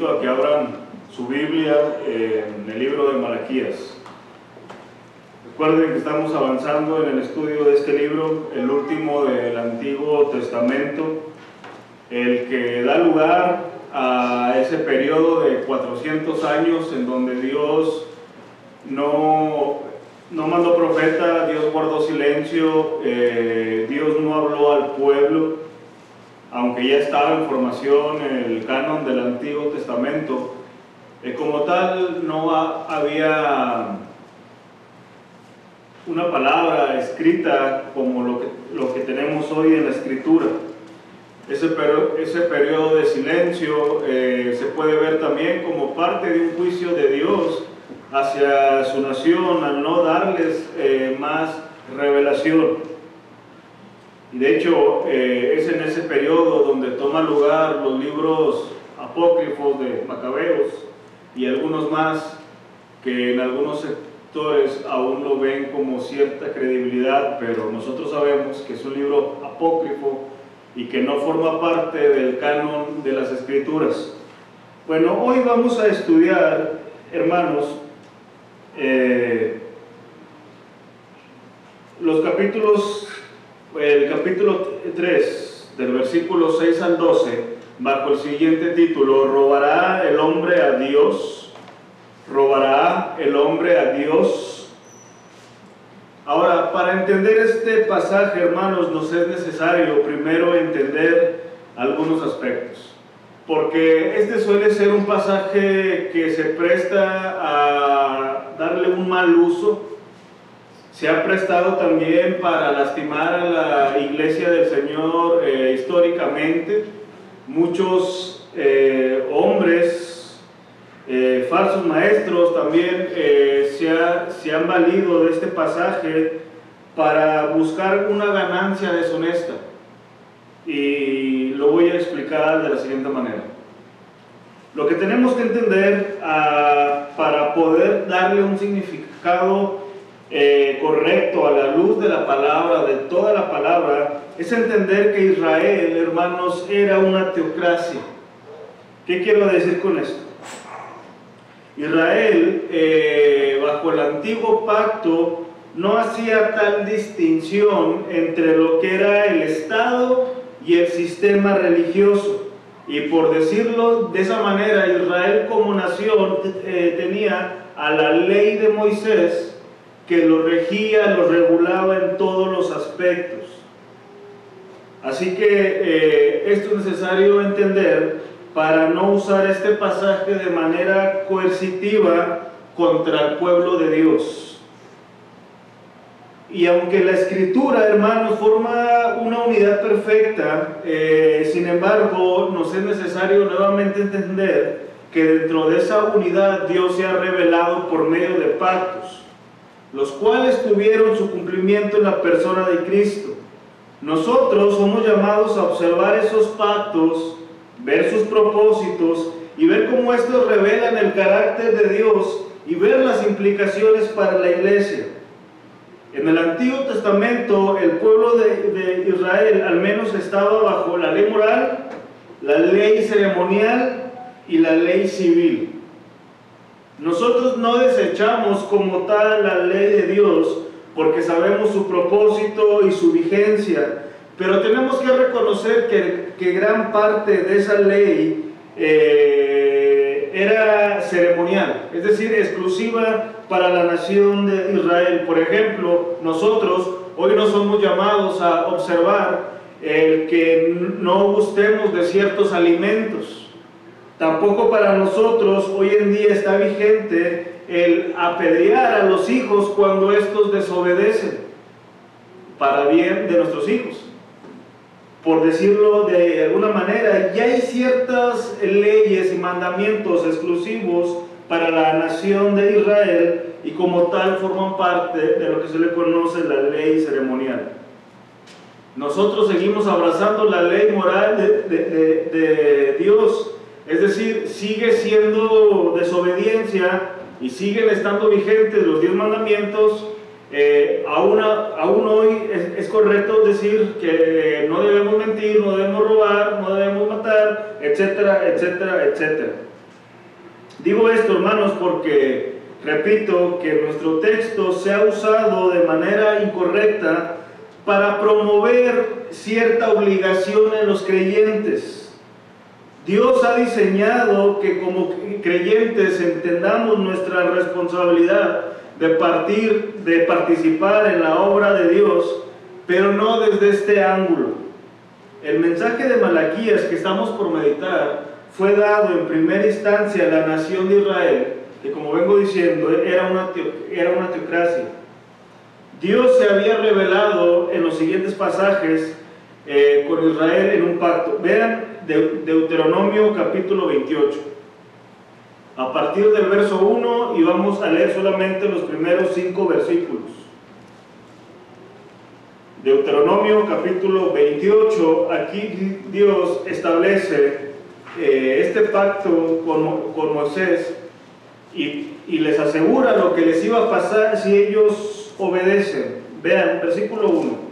a que abran su Biblia en el libro de Malaquías. Recuerden que estamos avanzando en el estudio de este libro, el último del Antiguo Testamento, el que da lugar a ese periodo de 400 años en donde Dios no, no mandó profeta, Dios guardó silencio, eh, Dios no habló al pueblo aunque ya estaba en formación el canon del Antiguo Testamento, eh, como tal no había una palabra escrita como lo que, tenemos hoy en la escritura. Ese, ese periodo de silencio eh, se puede ver también como parte de un juicio de Dios hacia su nación al no darles eh, más revelación. De hecho eh, es en ese periodo donde toman lugar los libros apócrifos de Macabeos y algunos más que en algunos sectores aún lo ven como cierta credibilidad, pero nosotros sabemos que es un libro apócrifo y que no forma parte del canon de las escrituras. Bueno, hoy vamos a estudiar, hermanos, eh, los capítulos el capítulo 3, del versículo 6 al 12, bajo el siguiente título, ¿robará el hombre a Dios? ¿Robará el hombre a Dios? Ahora, para entender este pasaje, hermanos, nos es necesario primero entender algunos aspectos. Porque este suele ser un pasaje que se presta a darle un mal uso se ha prestado también para lastimar a la iglesia del Señor eh, históricamente. Muchos eh, hombres, eh, falsos maestros también se, se han valido de este pasaje para buscar una ganancia deshonesta. Y lo voy a explicar de la siguiente manera. Lo que tenemos que entender ah, para poder darle un significado eh, correcto a la luz de la palabra, de toda la palabra, es entender que Israel, hermanos, era una teocracia. ¿Qué quiero decir con esto? Israel, eh, bajo el antiguo pacto, no hacía tal distinción entre lo que era el Estado y el sistema religioso. Y por decirlo de esa manera, Israel como nación eh, tenía a la ley de Moisés, que lo regía, lo regulaba en todos los aspectos. Así que eh, esto es necesario entender para no usar este pasaje de manera coercitiva contra el pueblo de Dios. Y aunque la escritura, hermanos, forma una unidad perfecta, eh, sin embargo, nos es necesario nuevamente entender que dentro de esa unidad Dios se ha revelado por medio de pactos los cuales tuvieron su cumplimiento en la persona de Cristo. Nosotros somos llamados a observar esos pactos, ver sus propósitos y ver cómo estos revelan el carácter de Dios y ver las implicaciones para la iglesia. En el Antiguo Testamento el pueblo de, de Israel al menos estaba bajo la ley moral, la ley ceremonial y la ley civil. Nosotros no desechamos como tal la ley de Dios porque sabemos su propósito y su vigencia, pero tenemos que reconocer que, gran parte de esa ley eh, era ceremonial, es decir, exclusiva para la nación de Israel. Por ejemplo, nosotros hoy no somos llamados a observar el que no gustemos de ciertos alimentos Tampoco para nosotros hoy en día está vigente el apedrear a los hijos cuando estos desobedecen para bien de nuestros hijos. Por decirlo de alguna manera, ya hay ciertas leyes y mandamientos exclusivos para la nación de Israel y como tal forman parte de lo que se le conoce la ley ceremonial. Nosotros seguimos abrazando la ley moral de, de, de Dios es decir, sigue siendo desobediencia y siguen estando vigentes los diez mandamientos. Eh, aún, aún, hoy es, correcto decir que no debemos mentir, no debemos robar, no debemos matar, etcétera, etcétera, etcétera. Digo esto, hermanos, porque, repito, que nuestro texto se ha usado de manera incorrecta para promover cierta obligación en los creyentes. Dios ha diseñado que como creyentes entendamos nuestra responsabilidad de partir, de participar en la obra de Dios, pero no desde este ángulo. El mensaje de Malaquías que estamos por meditar fue dado en primera instancia a la nación de Israel, que como vengo diciendo era una, era una teocracia. Dios se había revelado en los siguientes pasajes eh, con Israel en un pacto. Vean Deuteronomio capítulo 28. A partir del verso 1 y vamos a leer solamente los primeros cinco versículos. Deuteronomio capítulo 28, aquí Dios establece eh, este pacto con, con Moisés y, y, les asegura lo que les iba a pasar si ellos obedecen. Vean, versículo 1.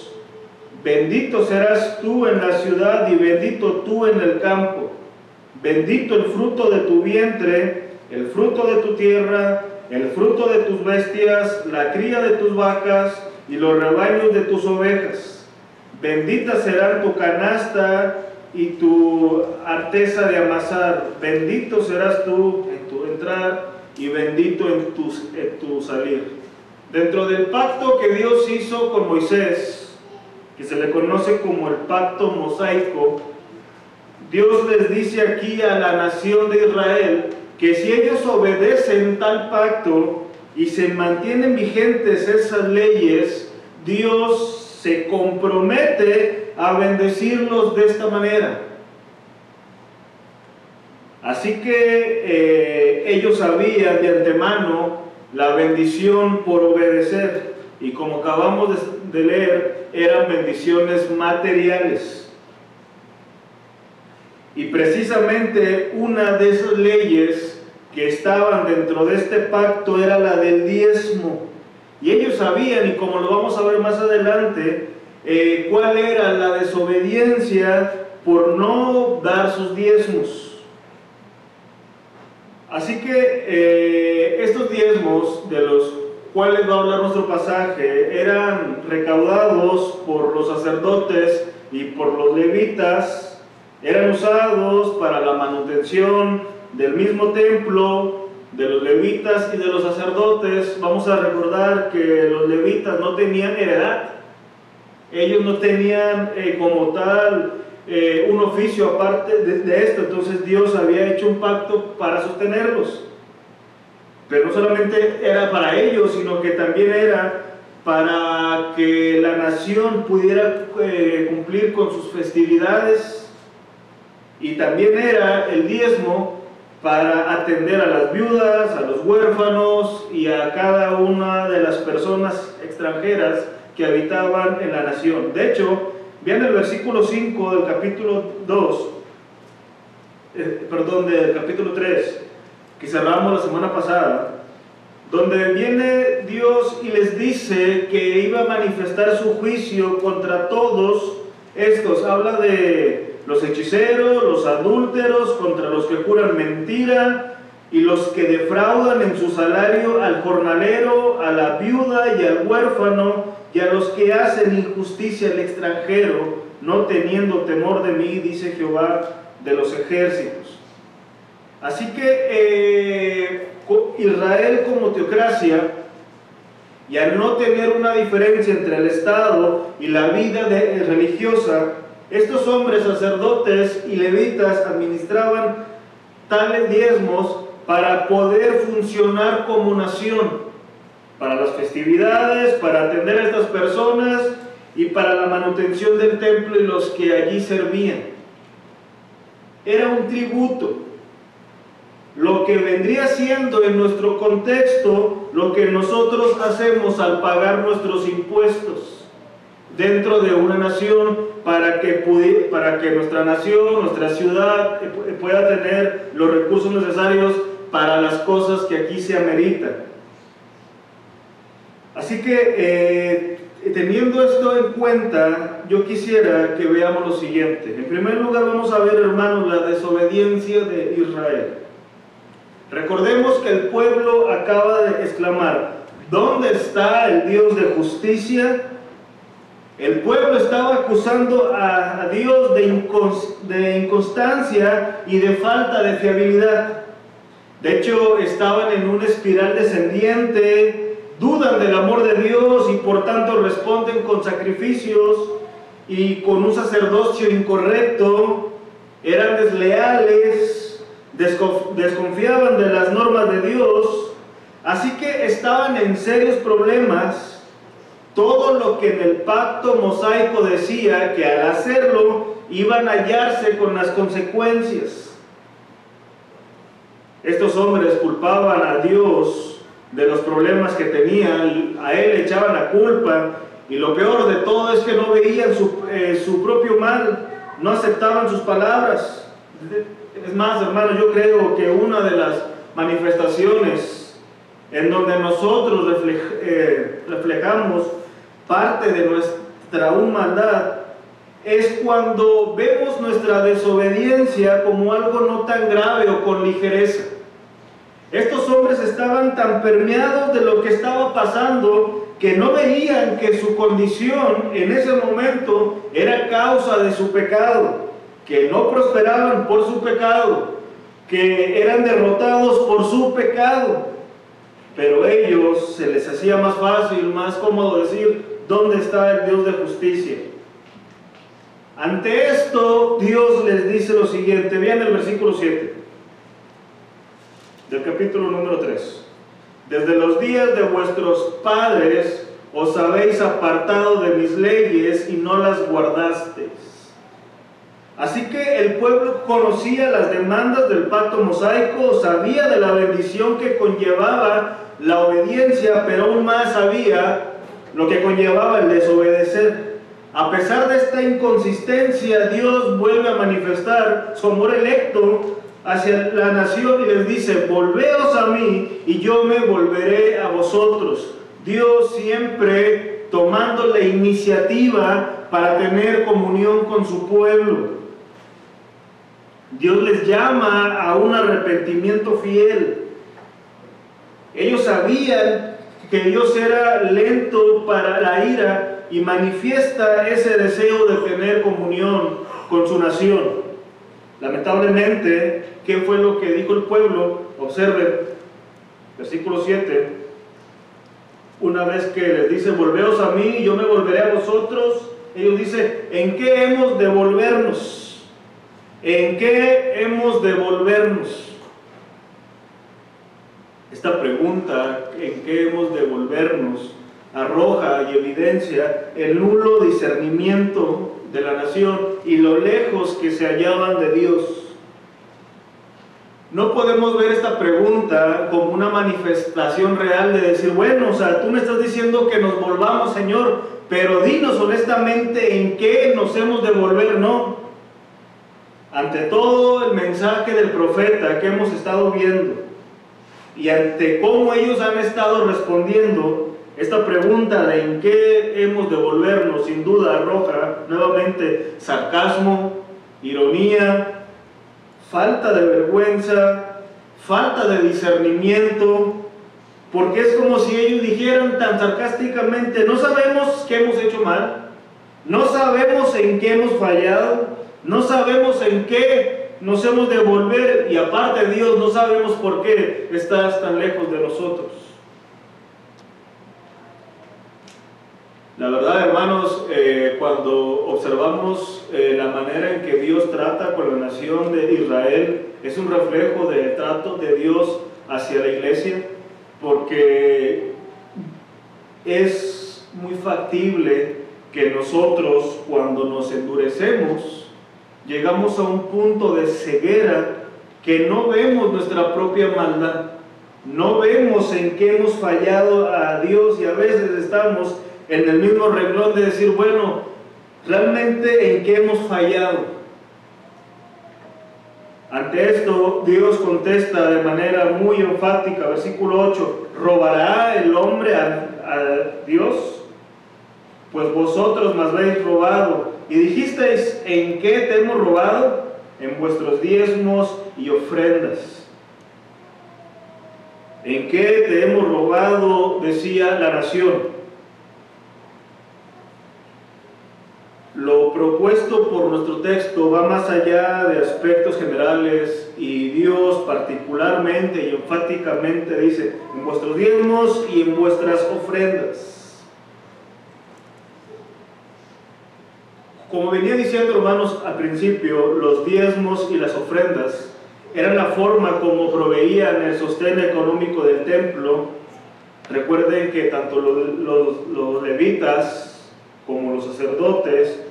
Bendito serás tú en la ciudad y bendito tú en el campo. Bendito el fruto de tu vientre, el fruto de tu tierra, el fruto de tus bestias, la cría de tus vacas y los rebaños de tus ovejas. Bendita será tu canasta y tu arteza de amasar. Bendito serás tú en tu entrar y bendito en tu, en tu salir. Dentro del pacto que Dios hizo con Moisés, que se le conoce como el pacto mosaico, Dios les dice aquí a la nación de Israel que si ellos obedecen tal pacto y se mantienen vigentes esas leyes, Dios se compromete a bendecirlos de esta manera. Así que eh, ellos sabían de antemano la bendición por obedecer y como acabamos de leer, eran bendiciones materiales. Y precisamente una de esas leyes que estaban dentro de este pacto era la del diezmo. Y ellos sabían, y como lo vamos a ver más adelante, eh, cuál era la desobediencia por no dar sus diezmos. Así que eh, estos diezmos de los cuales va a hablar nuestro pasaje eran recaudados por los sacerdotes y por los levitas, eran usados para la manutención del mismo templo, de los levitas y de los sacerdotes. Vamos a recordar que los levitas no tenían heredad, ellos no tenían eh, como tal eh, un oficio aparte de, esto, entonces Dios había hecho un pacto para sostenerlos. Pero no solamente era para ellos, sino que también era para que la nación pudiera eh, cumplir con sus festividades y también era el diezmo para atender a las viudas, a los huérfanos y a cada una de las personas extranjeras que habitaban en la nación. De hecho, vean el versículo 5 del capítulo 2, eh, perdón, del capítulo 3, que cerramos la semana pasada, donde viene Dios y les dice que iba a manifestar su juicio contra todos estos. Habla de los hechiceros, los adúlteros, contra los que juran mentira y los que defraudan en su salario al jornalero, a la viuda y al huérfano y a los que hacen injusticia al extranjero, no teniendo temor de mí, dice Jehová de los ejércitos. Así que eh, Israel como teocracia, y al no tener una diferencia entre el Estado y la vida religiosa, estos hombres sacerdotes y levitas administraban tales diezmos para poder funcionar como nación para las festividades, para atender a estas personas y para la manutención del templo y los que allí servían. Era un tributo. Lo que vendría siendo en nuestro contexto lo que nosotros hacemos al pagar nuestros impuestos dentro de una nación para que, para que nuestra nación, nuestra ciudad pueda tener los recursos necesarios para las cosas que aquí se ameritan. Así que eh, teniendo esto en cuenta, yo quisiera que veamos lo siguiente. En primer lugar vamos a ver, hermanos, la desobediencia de Israel. Recordemos que el pueblo acaba de exclamar, ¿dónde está el Dios de justicia? El pueblo estaba acusando a, Dios de, inconstancia y de falta de fiabilidad. De hecho, estaban en una espiral descendiente, dudan del amor de Dios y por tanto responden con sacrificios y con un sacerdocio incorrecto, eran desleales, desconfiaban de las normas de Dios, así que estaban en serios problemas. Todo lo que en el pacto mosaico decía que al hacerlo iban a hallarse con las consecuencias. Estos hombres culpaban a Dios de los problemas que tenían, a Él le echaban la culpa y lo peor de todo es que no veían su, eh, su propio mal, no aceptaban sus palabras. Es más, hermano, yo creo que una de las manifestaciones en donde nosotros eh, reflejamos parte de nuestra humanidad es cuando vemos nuestra desobediencia como algo no tan grave o con ligereza. Estos hombres estaban tan permeados de lo que estaba pasando que no veían que su condición en ese momento era causa de su pecado que no prosperaban por su pecado, que eran derrotados por su pecado, pero ellos se les hacía más fácil, más cómodo decir, ¿dónde está el Dios de justicia? Ante esto, Dios les dice lo siguiente, vean el versículo 7 del capítulo número 3. Desde los días de vuestros padres os habéis apartado de mis leyes y no las guardasteis. Así que el pueblo conocía las demandas del pacto mosaico, sabía de la bendición que conllevaba la obediencia, pero aún más sabía lo que conllevaba el desobedecer. A pesar de esta inconsistencia, Dios vuelve a manifestar su amor electo hacia la nación y les dice, volveos a mí y yo me volveré a vosotros. Dios siempre tomando la iniciativa para tener comunión con su pueblo. Dios les llama a un arrepentimiento fiel. Ellos sabían que Dios era lento para la ira y manifiesta ese deseo de tener comunión con su nación. Lamentablemente, ¿qué fue lo que dijo el pueblo? Observen, versículo 7. Una vez que les dice, volveos a mí, yo me volveré a vosotros, ellos dicen, ¿en qué hemos de volvernos? ¿En qué hemos de volvernos? Esta pregunta, ¿en qué hemos de volvernos? arroja y evidencia el nulo discernimiento de la nación y lo lejos que se hallaban de Dios. No podemos ver esta pregunta como una manifestación real de decir, bueno, o sea, tú me estás diciendo que nos volvamos, Señor, pero dinos honestamente en qué nos hemos de volver, no. Ante todo el mensaje del profeta que hemos estado viendo y ante cómo ellos han estado respondiendo, esta pregunta de en qué hemos de volvernos, sin duda arroja nuevamente sarcasmo, ironía, falta de vergüenza, falta de discernimiento, porque es como si ellos dijeran tan sarcásticamente, no sabemos qué hemos hecho mal, no sabemos en qué hemos fallado, no sabemos en qué nos hemos de volver y aparte de Dios no sabemos por qué estás tan lejos de nosotros. La verdad, hermanos, eh, cuando observamos eh, la manera en que Dios trata con la nación de Israel, es un reflejo del trato de Dios hacia la iglesia, porque es muy factible que nosotros, cuando nos endurecemos, llegamos a un punto de ceguera que no vemos nuestra propia maldad, no vemos en qué hemos fallado a Dios y a veces estamos en el mismo renglón de decir, bueno, realmente en qué hemos fallado. Ante esto, Dios contesta de manera muy enfática, versículo 8, ¿robará el hombre a, Dios? Pues vosotros me habéis robado. Y dijisteis, ¿en qué te hemos robado? En vuestros diezmos y ofrendas. ¿En qué te hemos robado? Decía la nación. Lo propuesto por nuestro texto va más allá de aspectos generales y Dios particularmente y enfáticamente dice, en vuestros diezmos y en vuestras ofrendas. Como venía diciendo hermanos al principio, los diezmos y las ofrendas eran la forma como proveían el sostén económico del templo. Recuerden que tanto los, levitas como los sacerdotes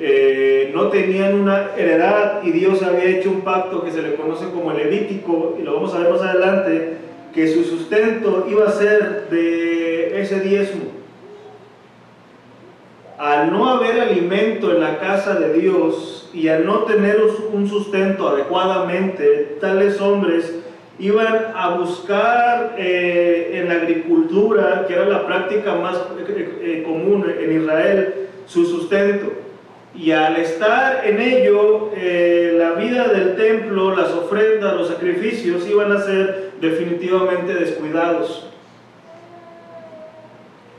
eh, no tenían una heredad y Dios había hecho un pacto que se le conoce como el Levítico, y lo vamos a ver más adelante, que su sustento iba a ser de ese diezmo. Al no haber alimento en la casa de Dios y al no tener un sustento adecuadamente, tales hombres iban a buscar eh, en la agricultura, que era la práctica más eh, común en Israel, su sustento. Y al estar en ello, eh, la vida del templo, las ofrendas, los sacrificios iban a ser definitivamente descuidados.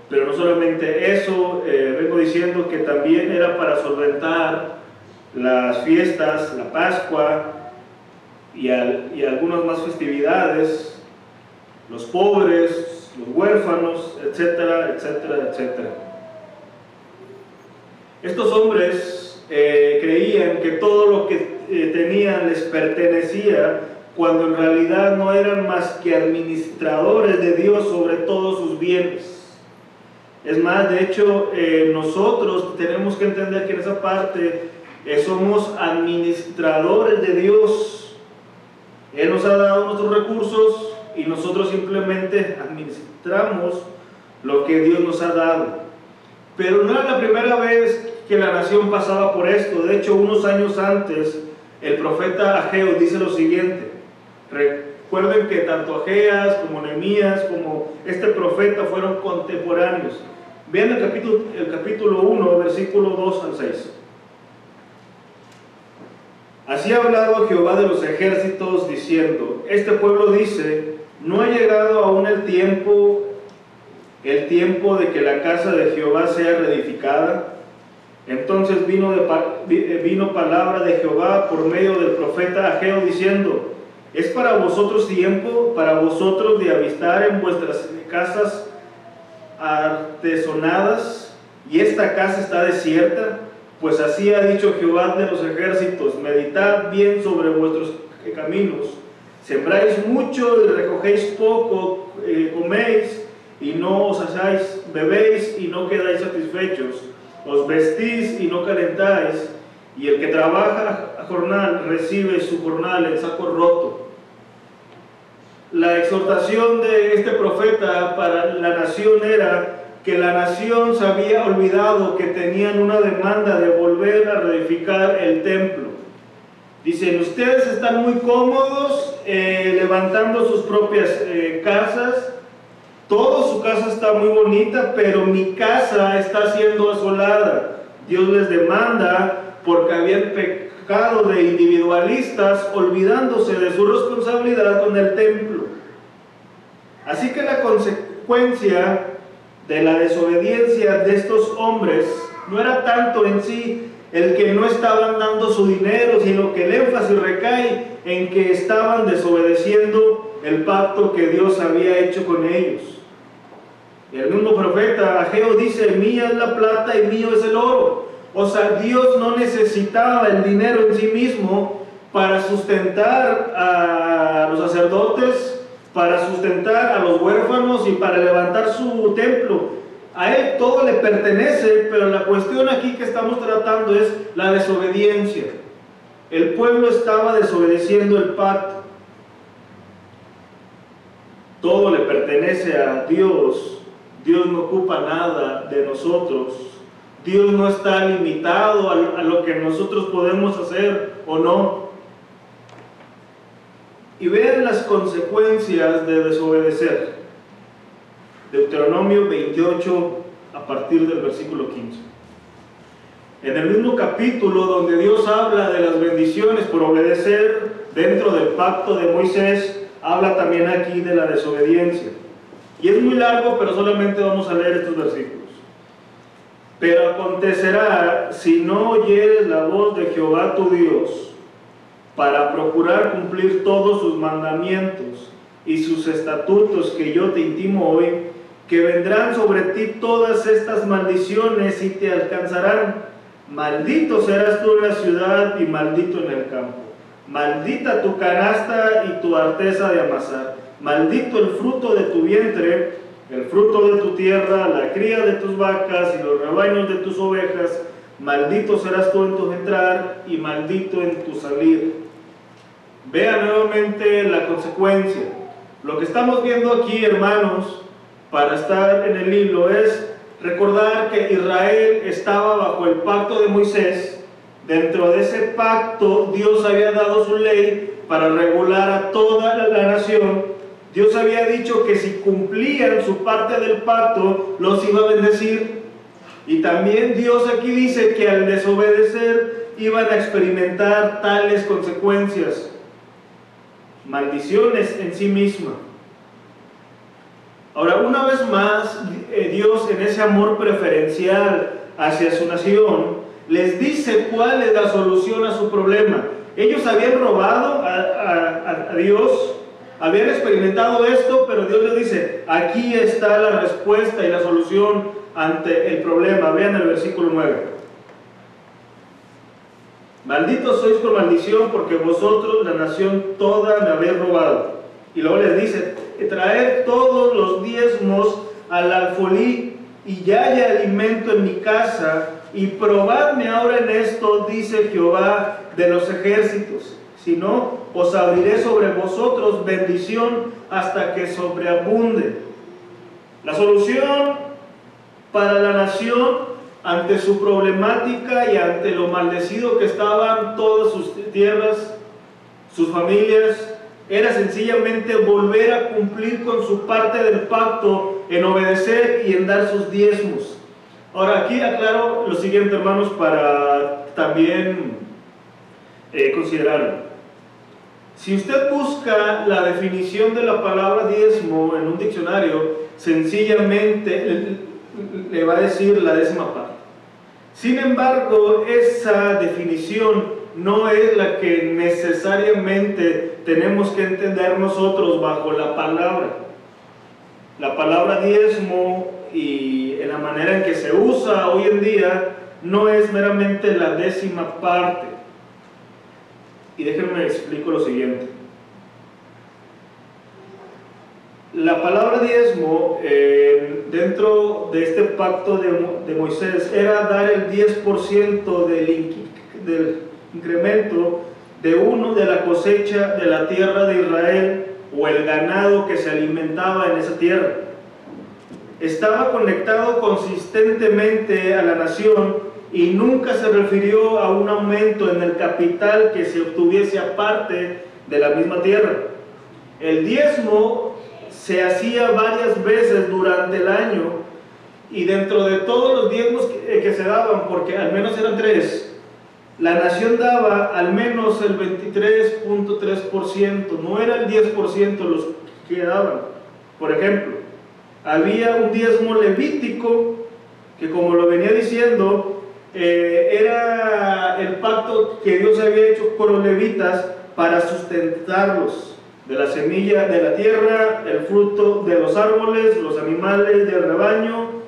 Pero no solamente eso, eh, vengo diciendo que también era para solventar las fiestas, la Pascua y, algunas más festividades, los pobres, los huérfanos, etcétera, etcétera, etcétera. Estos hombres eh, creían que todo lo que eh, tenían les pertenecía cuando en realidad no eran más que administradores de Dios sobre todos sus bienes. Es más, de hecho, eh, nosotros tenemos que entender que en esa parte somos administradores de Dios. Él nos ha dado nuestros recursos y nosotros simplemente administramos lo que Dios nos ha dado. Pero no era la primera vez que la nación pasaba por esto. De hecho, unos años antes, el profeta Ageo dice lo siguiente. Recuerden que tanto Ageas como Nehemías como este profeta fueron contemporáneos. Vean el capítulo, el capítulo 1, versículo 2 al 6. Así ha hablado Jehová de los ejércitos diciendo, este pueblo dice, no ha llegado aún el tiempo, el tiempo de que la casa de Jehová sea reedificada entonces vino, de, eh, vino palabra de Jehová por medio del profeta Ageo diciendo, es para vosotros tiempo, para vosotros de avistar en vuestras casas artesonadas, y esta casa está desierta, pues así ha dicho Jehová de los ejércitos, meditad bien sobre vuestros caminos, sembráis mucho y recogéis poco, eh, coméis y no os hasáis, bebéis y no quedáis satisfechos os vestís y no calentáis, y el que trabaja a jornal recibe su jornal en saco roto. La exhortación de este profeta para la nación era que la nación se había olvidado que tenían una demanda de volver a reedificar el templo. Dicen, ustedes están muy cómodos eh, levantando sus propias eh, casas, todo su casa está muy bonita, pero mi casa está siendo asolada. Dios les demanda porque habían pecado de individualistas, olvidándose de su responsabilidad con el templo. Así que la consecuencia de la desobediencia de estos hombres no era tanto en sí el que no estaban dando su dinero, sino que el énfasis recae en que estaban desobedeciendo el pacto que Dios había hecho con ellos. El mismo profeta Ageo dice, mía es la plata y mío es el oro. O sea, Dios no necesitaba el dinero en sí mismo para sustentar a los sacerdotes, para sustentar a los huérfanos y para levantar su templo. A Él todo le pertenece, pero la cuestión aquí que estamos tratando es la desobediencia. El pueblo estaba desobedeciendo el pacto. Todo le pertenece a Dios. Dios no ocupa nada de nosotros. Dios no está limitado a, lo que nosotros podemos hacer o no. Y vean las consecuencias de desobedecer. Deuteronomio 28 a partir del versículo 15. En el mismo capítulo donde Dios habla de las bendiciones por obedecer dentro del pacto de Moisés, habla también aquí de la desobediencia. Y es muy largo, pero solamente vamos a leer estos versículos. Pero acontecerá si no oyeres la voz de Jehová tu Dios para procurar cumplir todos sus mandamientos y sus estatutos que yo te intimo hoy, que vendrán sobre ti todas estas maldiciones y te alcanzarán. Maldito serás tú en la ciudad y maldito en el campo. Maldita tu canasta y tu arteza de amasar. Maldito el fruto de tu vientre, el fruto de tu tierra, la cría de tus vacas y los rebaños de tus ovejas. Maldito serás tú en tu entrar y maldito en tu salir. Vea nuevamente la consecuencia. Lo que estamos viendo aquí, hermanos, para estar en el hilo, es recordar que Israel estaba bajo el pacto de Moisés. Dentro de ese pacto Dios había dado su ley para regular a toda la nación. Dios había dicho que si cumplían su parte del pacto, los iba a bendecir. Y también Dios aquí dice que al desobedecer iban a experimentar tales consecuencias. Maldiciones en sí misma. Ahora, una vez más, eh, Dios en ese amor preferencial hacia su nación, les dice cuál es la solución a su problema. Ellos habían robado a, Dios, habían experimentado esto, pero Dios les dice, aquí está la respuesta y la solución ante el problema. Vean el versículo 9. Malditos sois por maldición porque vosotros, la nación toda, me habéis robado. Y luego les dice, traed todos los diezmos al alfolí y ya haya alimento en mi casa y probadme ahora en esto, dice Jehová de los ejércitos. Si no, os abriré sobre vosotros bendición hasta que sobreabunde. La solución para la nación ante su problemática y ante lo maldecido que estaban todas sus tierras, sus familias, era sencillamente volver a cumplir con su parte del pacto en obedecer y en dar sus diezmos. Ahora aquí aclaro lo siguiente hermanos para también eh, considerarlo. Si usted busca la definición de la palabra diezmo en un diccionario, sencillamente le va a decir la décima parte. Sin embargo, esa definición no es la que necesariamente tenemos que entender nosotros bajo la palabra. La palabra diezmo y en la manera en que se usa hoy en día no es meramente la décima parte. Y déjenme explico lo siguiente. La palabra diezmo eh, dentro de este pacto de, Moisés era dar el 10% del, del incremento de uno de la cosecha de la tierra de Israel o el ganado que se alimentaba en esa tierra. Estaba conectado consistentemente a la nación y nunca se refirió a un aumento en el capital que se obtuviese aparte de la misma tierra. El diezmo se hacía varias veces durante el año y dentro de todos los diezmos que, que se daban, porque al menos eran tres, la nación daba al menos el 23.3%, no era el 10% los que daban. Por ejemplo, había un diezmo levítico que como lo venía diciendo, eh, era el pacto que Dios había hecho con los levitas para sustentarlos de la semilla de la tierra, el fruto de los árboles, los animales del rebaño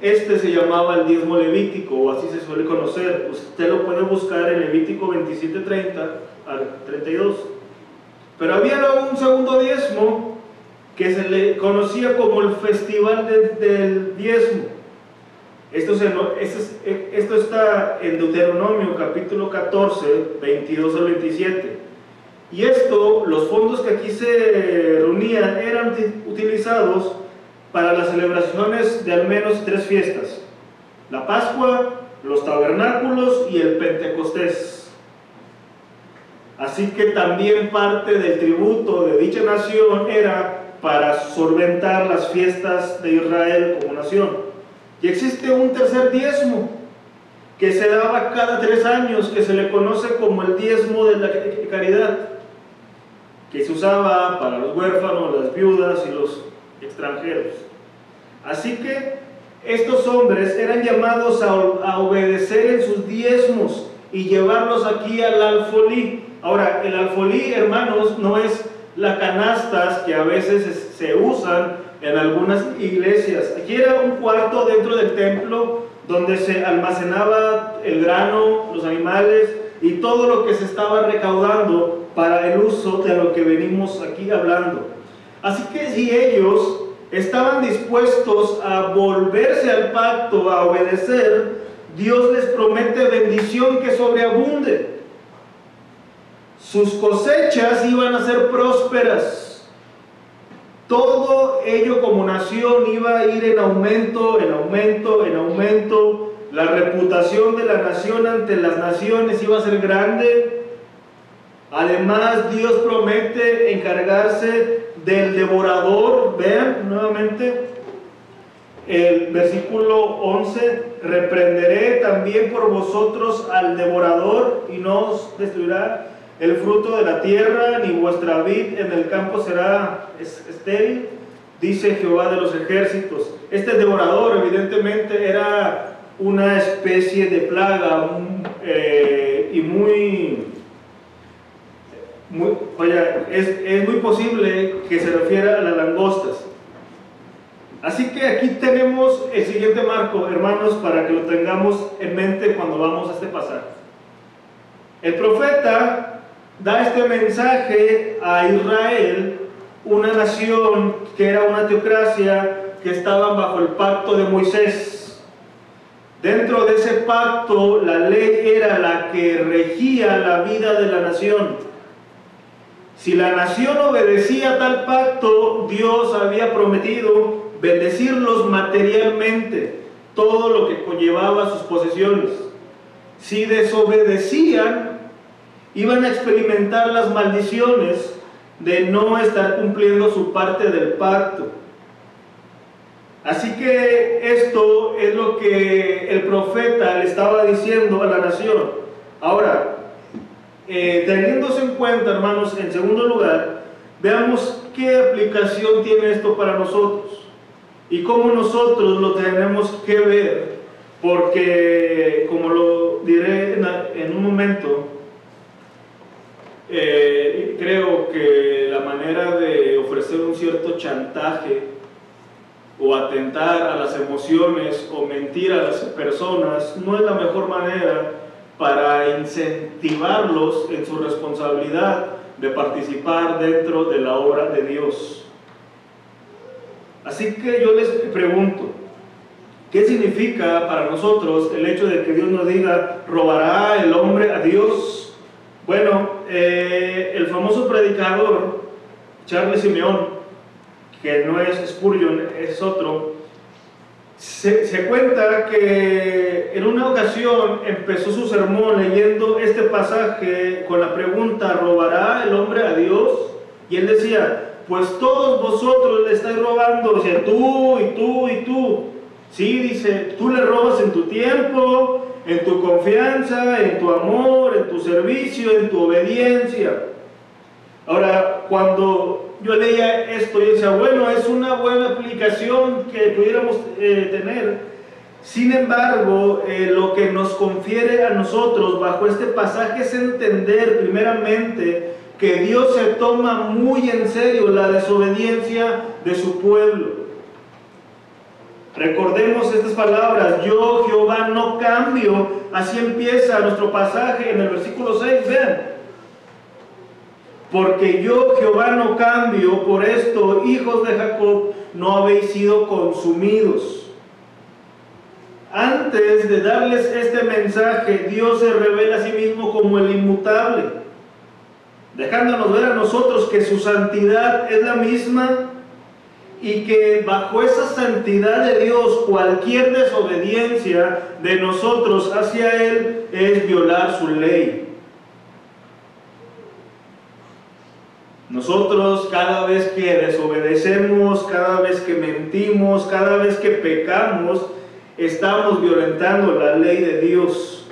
este se llamaba el diezmo levítico, o así se suele conocer. Usted lo puede buscar en Levítico 27:30 al 32. Pero había luego un segundo diezmo que se le conocía como el festival del diezmo. Esto, esto está en Deuteronomio capítulo 14, 22 al 27. Y esto, los fondos que aquí se reunían eran utilizados para las celebraciones de al menos tres fiestas. La Pascua, los tabernáculos y el Pentecostés. Así que también parte del tributo de dicha nación era para solventar las fiestas de Israel como nación. Y existe un tercer diezmo que se daba cada tres años, que se le conoce como el diezmo de la caridad, que se usaba para los huérfanos, las viudas y los extranjeros. Así que estos hombres eran llamados a, obedecer en sus diezmos y llevarlos aquí al alfolí. Ahora, el alfolí, hermanos, no es las canastas que a veces se usan en algunas iglesias. Aquí era un cuarto dentro del templo donde se almacenaba el grano, los animales y todo lo que se estaba recaudando para el uso de lo que venimos aquí hablando. Así que si ellos estaban dispuestos a volverse al pacto, a obedecer, Dios les promete bendición que sobreabunde. Sus cosechas iban a ser prósperas todo ello como nación iba a ir en aumento, en aumento, en aumento. La reputación de la nación ante las naciones iba a ser grande. Además, Dios promete encargarse del devorador. Vean nuevamente el versículo 11. Reprenderé también por vosotros al devorador y no os destruirá el fruto de la tierra, ni vuestra vid en el campo será estéril, dice Jehová de los ejércitos. Este devorador evidentemente era una especie de plaga eh, y muy, es, es muy posible que se refiera a las langostas. Así que aquí tenemos el siguiente marco, hermanos, para que lo tengamos en mente cuando vamos a este pasaje. El profeta da este mensaje a Israel, una nación que era una teocracia, que estaban bajo el pacto de Moisés. Dentro de ese pacto, la ley era la que regía la vida de la nación. Si la nación obedecía tal pacto, Dios había prometido bendecirlos materialmente, todo lo que conllevaba sus posesiones. Si desobedecían, iban a experimentar las maldiciones de no estar cumpliendo su parte del pacto. Así que esto es lo que el profeta le estaba diciendo a la nación. Ahora, eh, teniéndose en cuenta, hermanos, en segundo lugar, veamos qué aplicación tiene esto para nosotros y cómo nosotros lo tenemos que ver, porque, como lo diré en un momento, eh, creo que la manera de ofrecer un cierto chantaje o atentar a las emociones o mentir a las personas no es la mejor manera para incentivarlos en su responsabilidad de participar dentro de la obra de Dios. Así que yo les pregunto, ¿qué significa para nosotros el hecho de que Dios nos diga, robará el hombre a Dios? Bueno, eh, el famoso predicador Charles Simeón, que no es Spurgeon, es otro, se, cuenta que en una ocasión empezó su sermón leyendo este pasaje con la pregunta, ¿robará el hombre a Dios? Y él decía, pues todos vosotros le estáis robando, o sea, tú y tú y tú. Sí, dice, tú le robas en tu tiempo, en tu confianza, en tu amor, en tu servicio, en tu obediencia. Ahora, cuando yo leía esto, yo decía, bueno, es una buena aplicación que pudiéramos eh, tener. Sin embargo, eh, lo que nos confiere a nosotros bajo este pasaje es entender primeramente que Dios se toma muy en serio la desobediencia de su pueblo. Recordemos estas palabras, yo Jehová no cambio. Así empieza nuestro pasaje en el versículo 6, vean. Porque yo Jehová no cambio, por esto, hijos de Jacob, no habéis sido consumidos. antes de darles este mensaje, Dios se revela a sí mismo como el inmutable, dejándonos ver a nosotros que su santidad es la misma y que bajo esa santidad de Dios cualquier desobediencia de nosotros hacia Él es violar su ley. Nosotros cada vez que desobedecemos, cada vez que mentimos, cada vez que pecamos, estamos violentando la ley de Dios.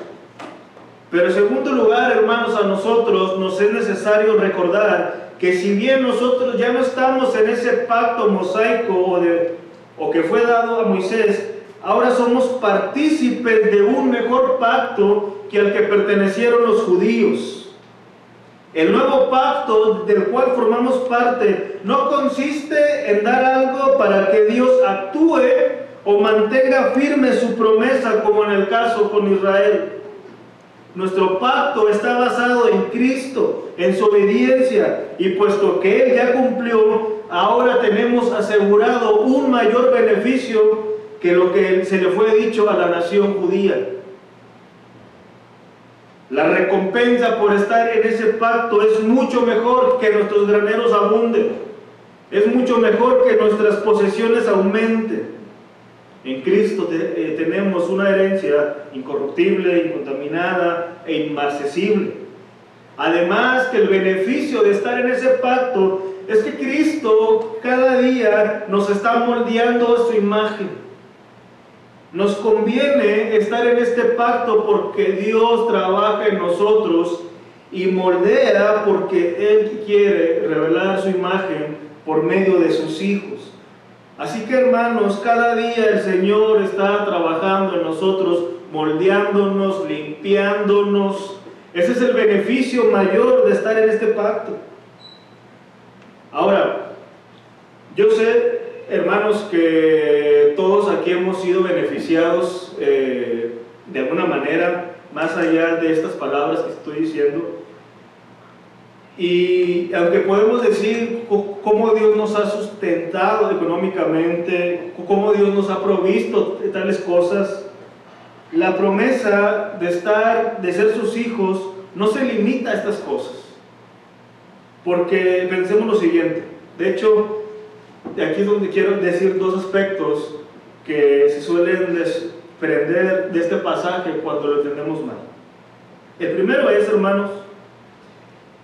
Pero en segundo lugar, hermanos, a nosotros nos es necesario recordar que si bien nosotros ya no estamos en ese pacto mosaico o, de, o que fue dado a Moisés, ahora somos partícipes de un mejor pacto que al que pertenecieron los judíos. El nuevo pacto del cual formamos parte no consiste en dar algo para que Dios actúe o mantenga firme su promesa como en el caso con Israel. Nuestro pacto está basado en Cristo, en su obediencia, y puesto que Él ya cumplió, ahora tenemos asegurado un mayor beneficio que lo que se le fue dicho a la nación judía. La recompensa por estar en ese pacto es mucho mejor que nuestros graneros abunden. Es mucho mejor que nuestras posesiones aumenten. En Cristo eh, tenemos una herencia incorruptible, incontaminada e inmarcesible. Además que el beneficio de estar en ese pacto es que Cristo cada día nos está moldeando a su imagen. Nos conviene estar en este pacto porque Dios trabaja en nosotros y moldea porque Él quiere revelar su imagen por medio de sus hijos. Así que hermanos, cada día el Señor está trabajando en nosotros, moldeándonos, limpiándonos. Ese es el beneficio mayor de estar en este pacto. Ahora, yo sé hermanos, que todos aquí hemos sido beneficiados eh, de alguna manera, más allá de estas palabras que estoy diciendo. Y aunque podemos decir cómo Dios nos ha sustentado económicamente, cómo Dios nos ha provisto tales cosas, la promesa de estar, de ser sus hijos, no se limita a estas cosas. Porque pensemos lo siguiente, de hecho, y aquí es donde quiero decir dos aspectos que se suelen desprender de este pasaje cuando lo entendemos mal. El primero es, hermanos,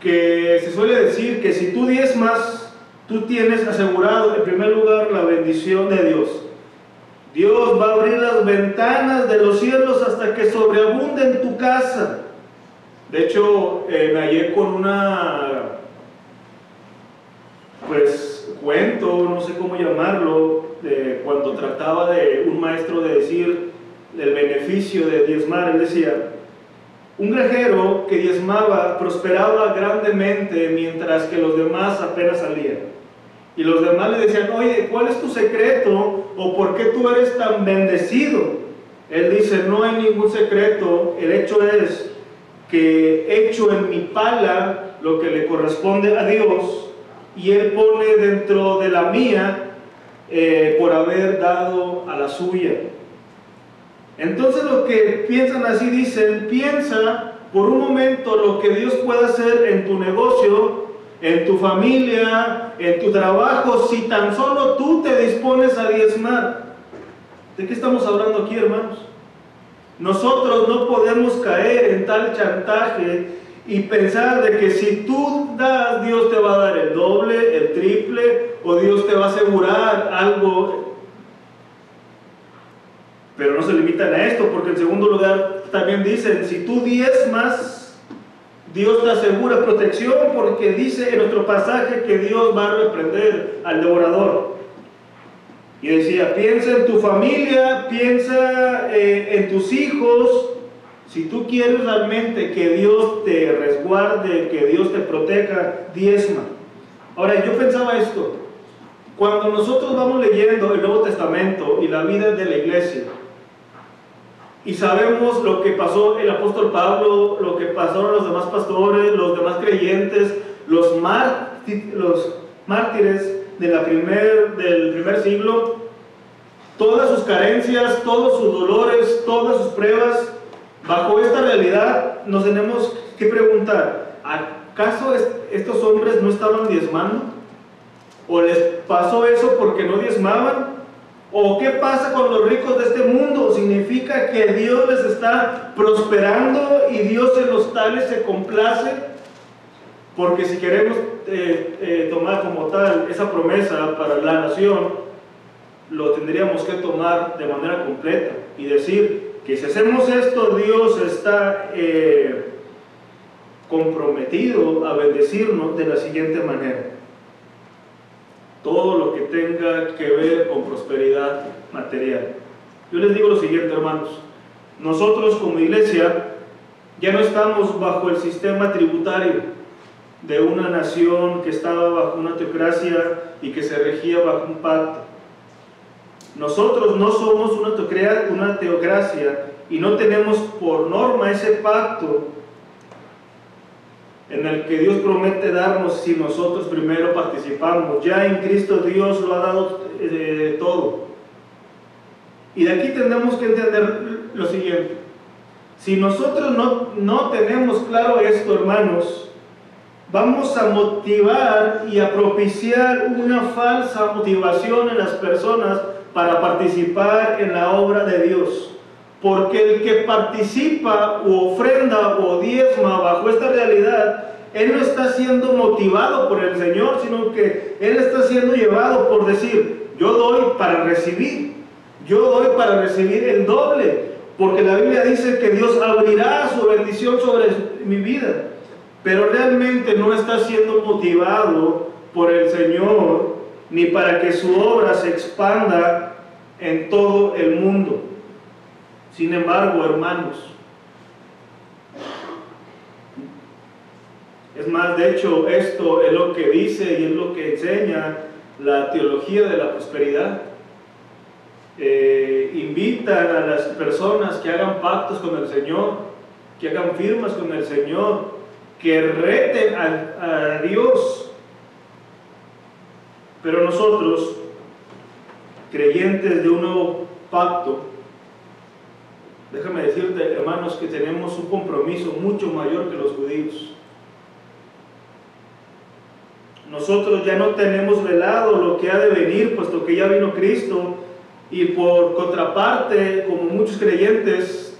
que se suele decir que si tú más tú tienes asegurado en primer lugar la bendición de Dios. Dios va a abrir las ventanas de los cielos hasta que sobreabunde en tu casa. De hecho, eh, me hallé con una, pues, cuento, no sé cómo llamarlo, cuando trataba de un maestro de decir el beneficio de diezmar, él decía, un granjero que diezmaba prosperaba grandemente mientras que los demás apenas salían. Y los demás le decían, oye, ¿cuál es tu secreto o por qué tú eres tan bendecido? Él dice, no hay ningún secreto, el hecho es que hecho en mi pala lo que le corresponde a Dios, y Él pone dentro de la mía eh, por haber dado a la suya. Entonces los que piensan así dicen, piensa por un momento lo que Dios puede hacer en tu negocio, en tu familia, en tu trabajo, si tan solo tú te dispones a diezmar. ¿De qué estamos hablando aquí, hermanos? Nosotros no podemos caer en tal chantaje y pensar de que si tú das, Dios te va a dar el doble, el triple, o Dios te va a asegurar algo. Pero no se limitan a esto, porque en segundo lugar también dicen, si tú más Dios te asegura protección, porque dice en nuestro pasaje que Dios va a reprender al devorador. Y decía, piensa en tu familia, piensa eh, en tus hijos, si tú quieres realmente que Dios te resguarde, que Dios te proteja, diezma. Ahora, yo pensaba esto. Cuando nosotros vamos leyendo el Nuevo Testamento y la vida de la iglesia, y sabemos lo que pasó el apóstol Pablo, lo que pasaron los demás pastores, los demás creyentes, los, mártires del primer siglo, todas sus carencias, todos sus dolores, todas sus pruebas, bajo esta realidad nos tenemos que preguntar, ¿acaso estos hombres no estaban diezmando? ¿O les pasó eso porque no diezmaban? ¿O qué pasa con los ricos de este mundo? Significa que Dios les está prosperando y Dios en los tales se complace. Porque si queremos eh, eh, tomar como tal esa promesa para la nación, lo tendríamos que tomar de manera completa y decir que si hacemos esto, Dios está eh, comprometido a bendecirnos de la siguiente manera. Todo lo que tenga que ver con prosperidad material. Yo les digo lo siguiente, hermanos. Nosotros como iglesia ya no estamos bajo el sistema tributario de una nación que estaba bajo una teocracia y que se regía bajo un pacto. Nosotros no somos una, teocracia y no tenemos por norma ese pacto en el que Dios promete darnos si nosotros primero participamos. Ya en Cristo Dios lo ha dado eh, todo. Y de aquí tenemos que entender lo siguiente. Si nosotros no, no tenemos claro esto, hermanos, vamos a motivar y a propiciar una falsa motivación en las personas para participar en la obra de Dios. Porque el que participa o ofrenda o diezma bajo esta realidad, él no está siendo motivado por el Señor, sino que él está siendo llevado por decir, yo doy para recibir, yo doy para recibir el doble, porque la Biblia dice que Dios abrirá su bendición sobre mi vida, pero realmente no está siendo motivado por el Señor ni para que su obra se expanda en todo el mundo. Sin embargo, hermanos, es más, de hecho, esto es lo que dice y es lo que enseña la teología de la prosperidad. Eh, invitan a las personas que hagan pactos con el Señor, que hagan firmas con el Señor, que reten a, a Dios pero nosotros, creyentes de un nuevo pacto, déjame decirte, hermanos, que tenemos un compromiso mucho mayor que los judíos. Nosotros ya no tenemos velado lo que ha de venir, puesto que ya vino Cristo. Y por contraparte, como muchos creyentes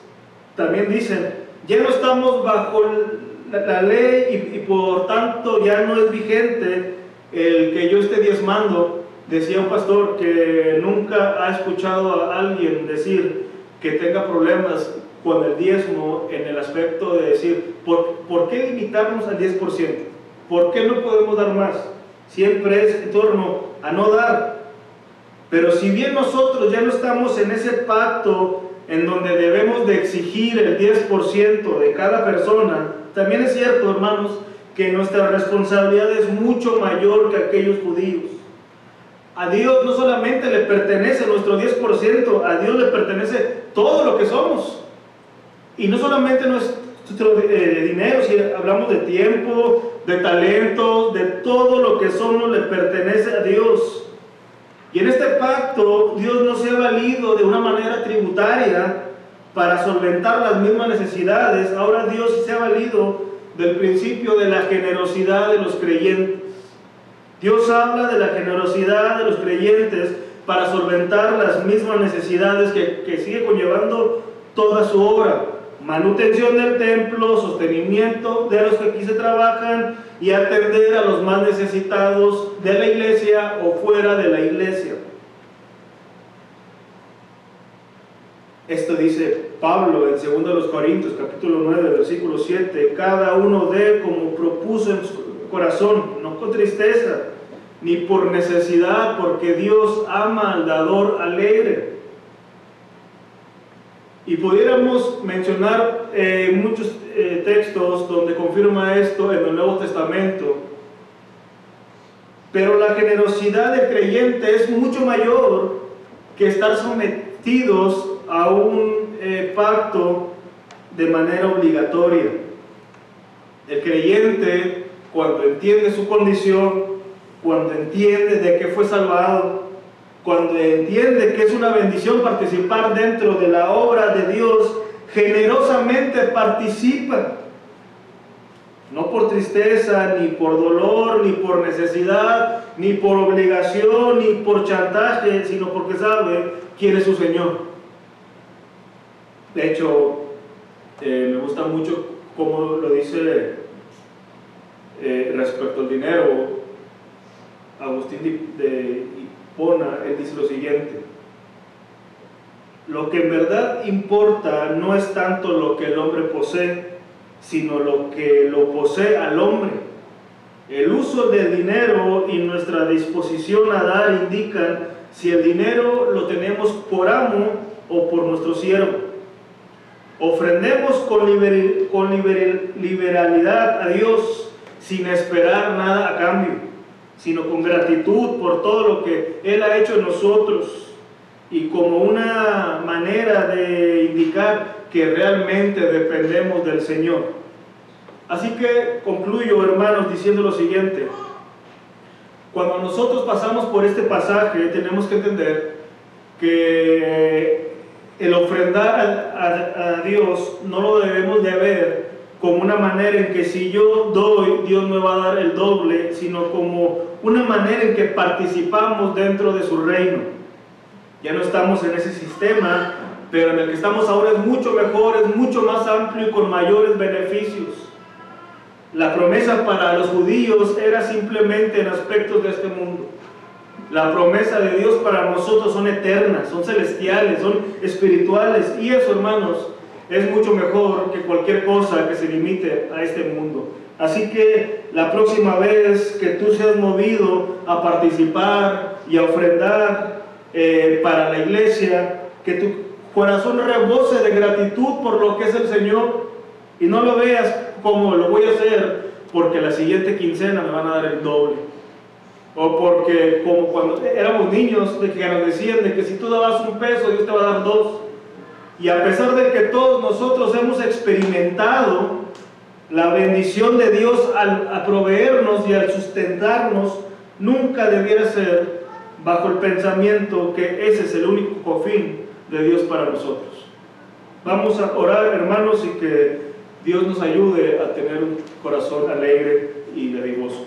también dicen, ya no estamos bajo la, ley y, por tanto ya no es vigente el que yo esté diezmando, decía un pastor que nunca ha escuchado a alguien decir que tenga problemas con el diezmo en el aspecto de decir, ¿por, ¿por qué limitarnos al 10%? ¿Por qué no podemos dar más? Siempre es en torno a no dar. Pero si bien nosotros ya no estamos en ese pacto en donde debemos de exigir el 10% de cada persona, también es cierto, hermanos, que nuestra responsabilidad es mucho mayor que aquellos judíos. A Dios no solamente le pertenece nuestro 10%, a Dios le pertenece todo lo que somos. Y no solamente nuestro eh, dinero, si hablamos de tiempo, de talento, de todo lo que somos, le pertenece a Dios. Y en este pacto Dios no se ha valido de una manera tributaria para solventar las mismas necesidades. Ahora Dios se ha valido del principio de la generosidad de los creyentes. Dios habla de la generosidad de los creyentes para solventar las mismas necesidades que, que sigue conllevando toda su obra. Manutención del templo, sostenimiento de los que aquí se trabajan y atender a los más necesitados de la iglesia o fuera de la iglesia. Esto dice Pablo en 2 Corintios capítulo 9 versículo 7, cada uno de como propuso en su corazón, no con tristeza, ni por necesidad, porque Dios ama al dador alegre. Y pudiéramos mencionar eh, muchos eh, textos donde confirma esto en el Nuevo Testamento, pero la generosidad del creyente es mucho mayor que estar sometidos a un eh, pacto de manera obligatoria. El creyente, cuando entiende su condición, cuando entiende de qué fue salvado, cuando entiende que es una bendición participar dentro de la obra de Dios, generosamente participa. No por tristeza, ni por dolor, ni por necesidad, ni por obligación, ni por chantaje, sino porque sabe quién es su Señor. De hecho, eh, me gusta mucho cómo lo dice eh, respecto al dinero. Agustín de Hipona, él dice lo siguiente. Lo que en verdad importa no es tanto lo que el hombre posee, sino lo que lo posee al hombre. El uso del dinero y nuestra disposición a dar indican si el dinero lo tenemos por amo o por nuestro siervo. Ofrendemos con, liberalidad a Dios sin esperar nada a cambio, sino con gratitud por todo lo que Él ha hecho en nosotros y como una manera de indicar que realmente dependemos del Señor. Así que concluyo, hermanos, diciendo lo siguiente. Cuando nosotros pasamos por este pasaje, tenemos que entender que el ofrendar a, Dios no lo debemos de ver como una manera en que si yo doy, Dios me va a dar el doble, sino como una manera en que participamos dentro de su reino. Ya no estamos en ese sistema, pero en el que estamos ahora es mucho mejor, es mucho más amplio y con mayores beneficios. La promesa para los judíos era simplemente en aspectos de este mundo. La promesa de Dios para nosotros son eternas, son celestiales, son espirituales. Y eso, hermanos, es mucho mejor que cualquier cosa que se limite a este mundo. Así que la próxima vez que tú seas movido a participar y a ofrendar eh, para la iglesia, que tu corazón rebose de gratitud por lo que es el Señor y no lo veas como lo voy a hacer porque la siguiente quincena me van a dar el doble. O porque como cuando éramos niños de que nos decían de que si tú dabas un peso Dios te va a dar dos. Y a pesar de que todos nosotros hemos experimentado la bendición de Dios al proveernos y al sustentarnos, nunca debiera ser bajo el pensamiento que ese es el único fin de Dios para nosotros. Vamos a orar, hermanos, y que Dios nos ayude a tener un corazón alegre y dadivoso.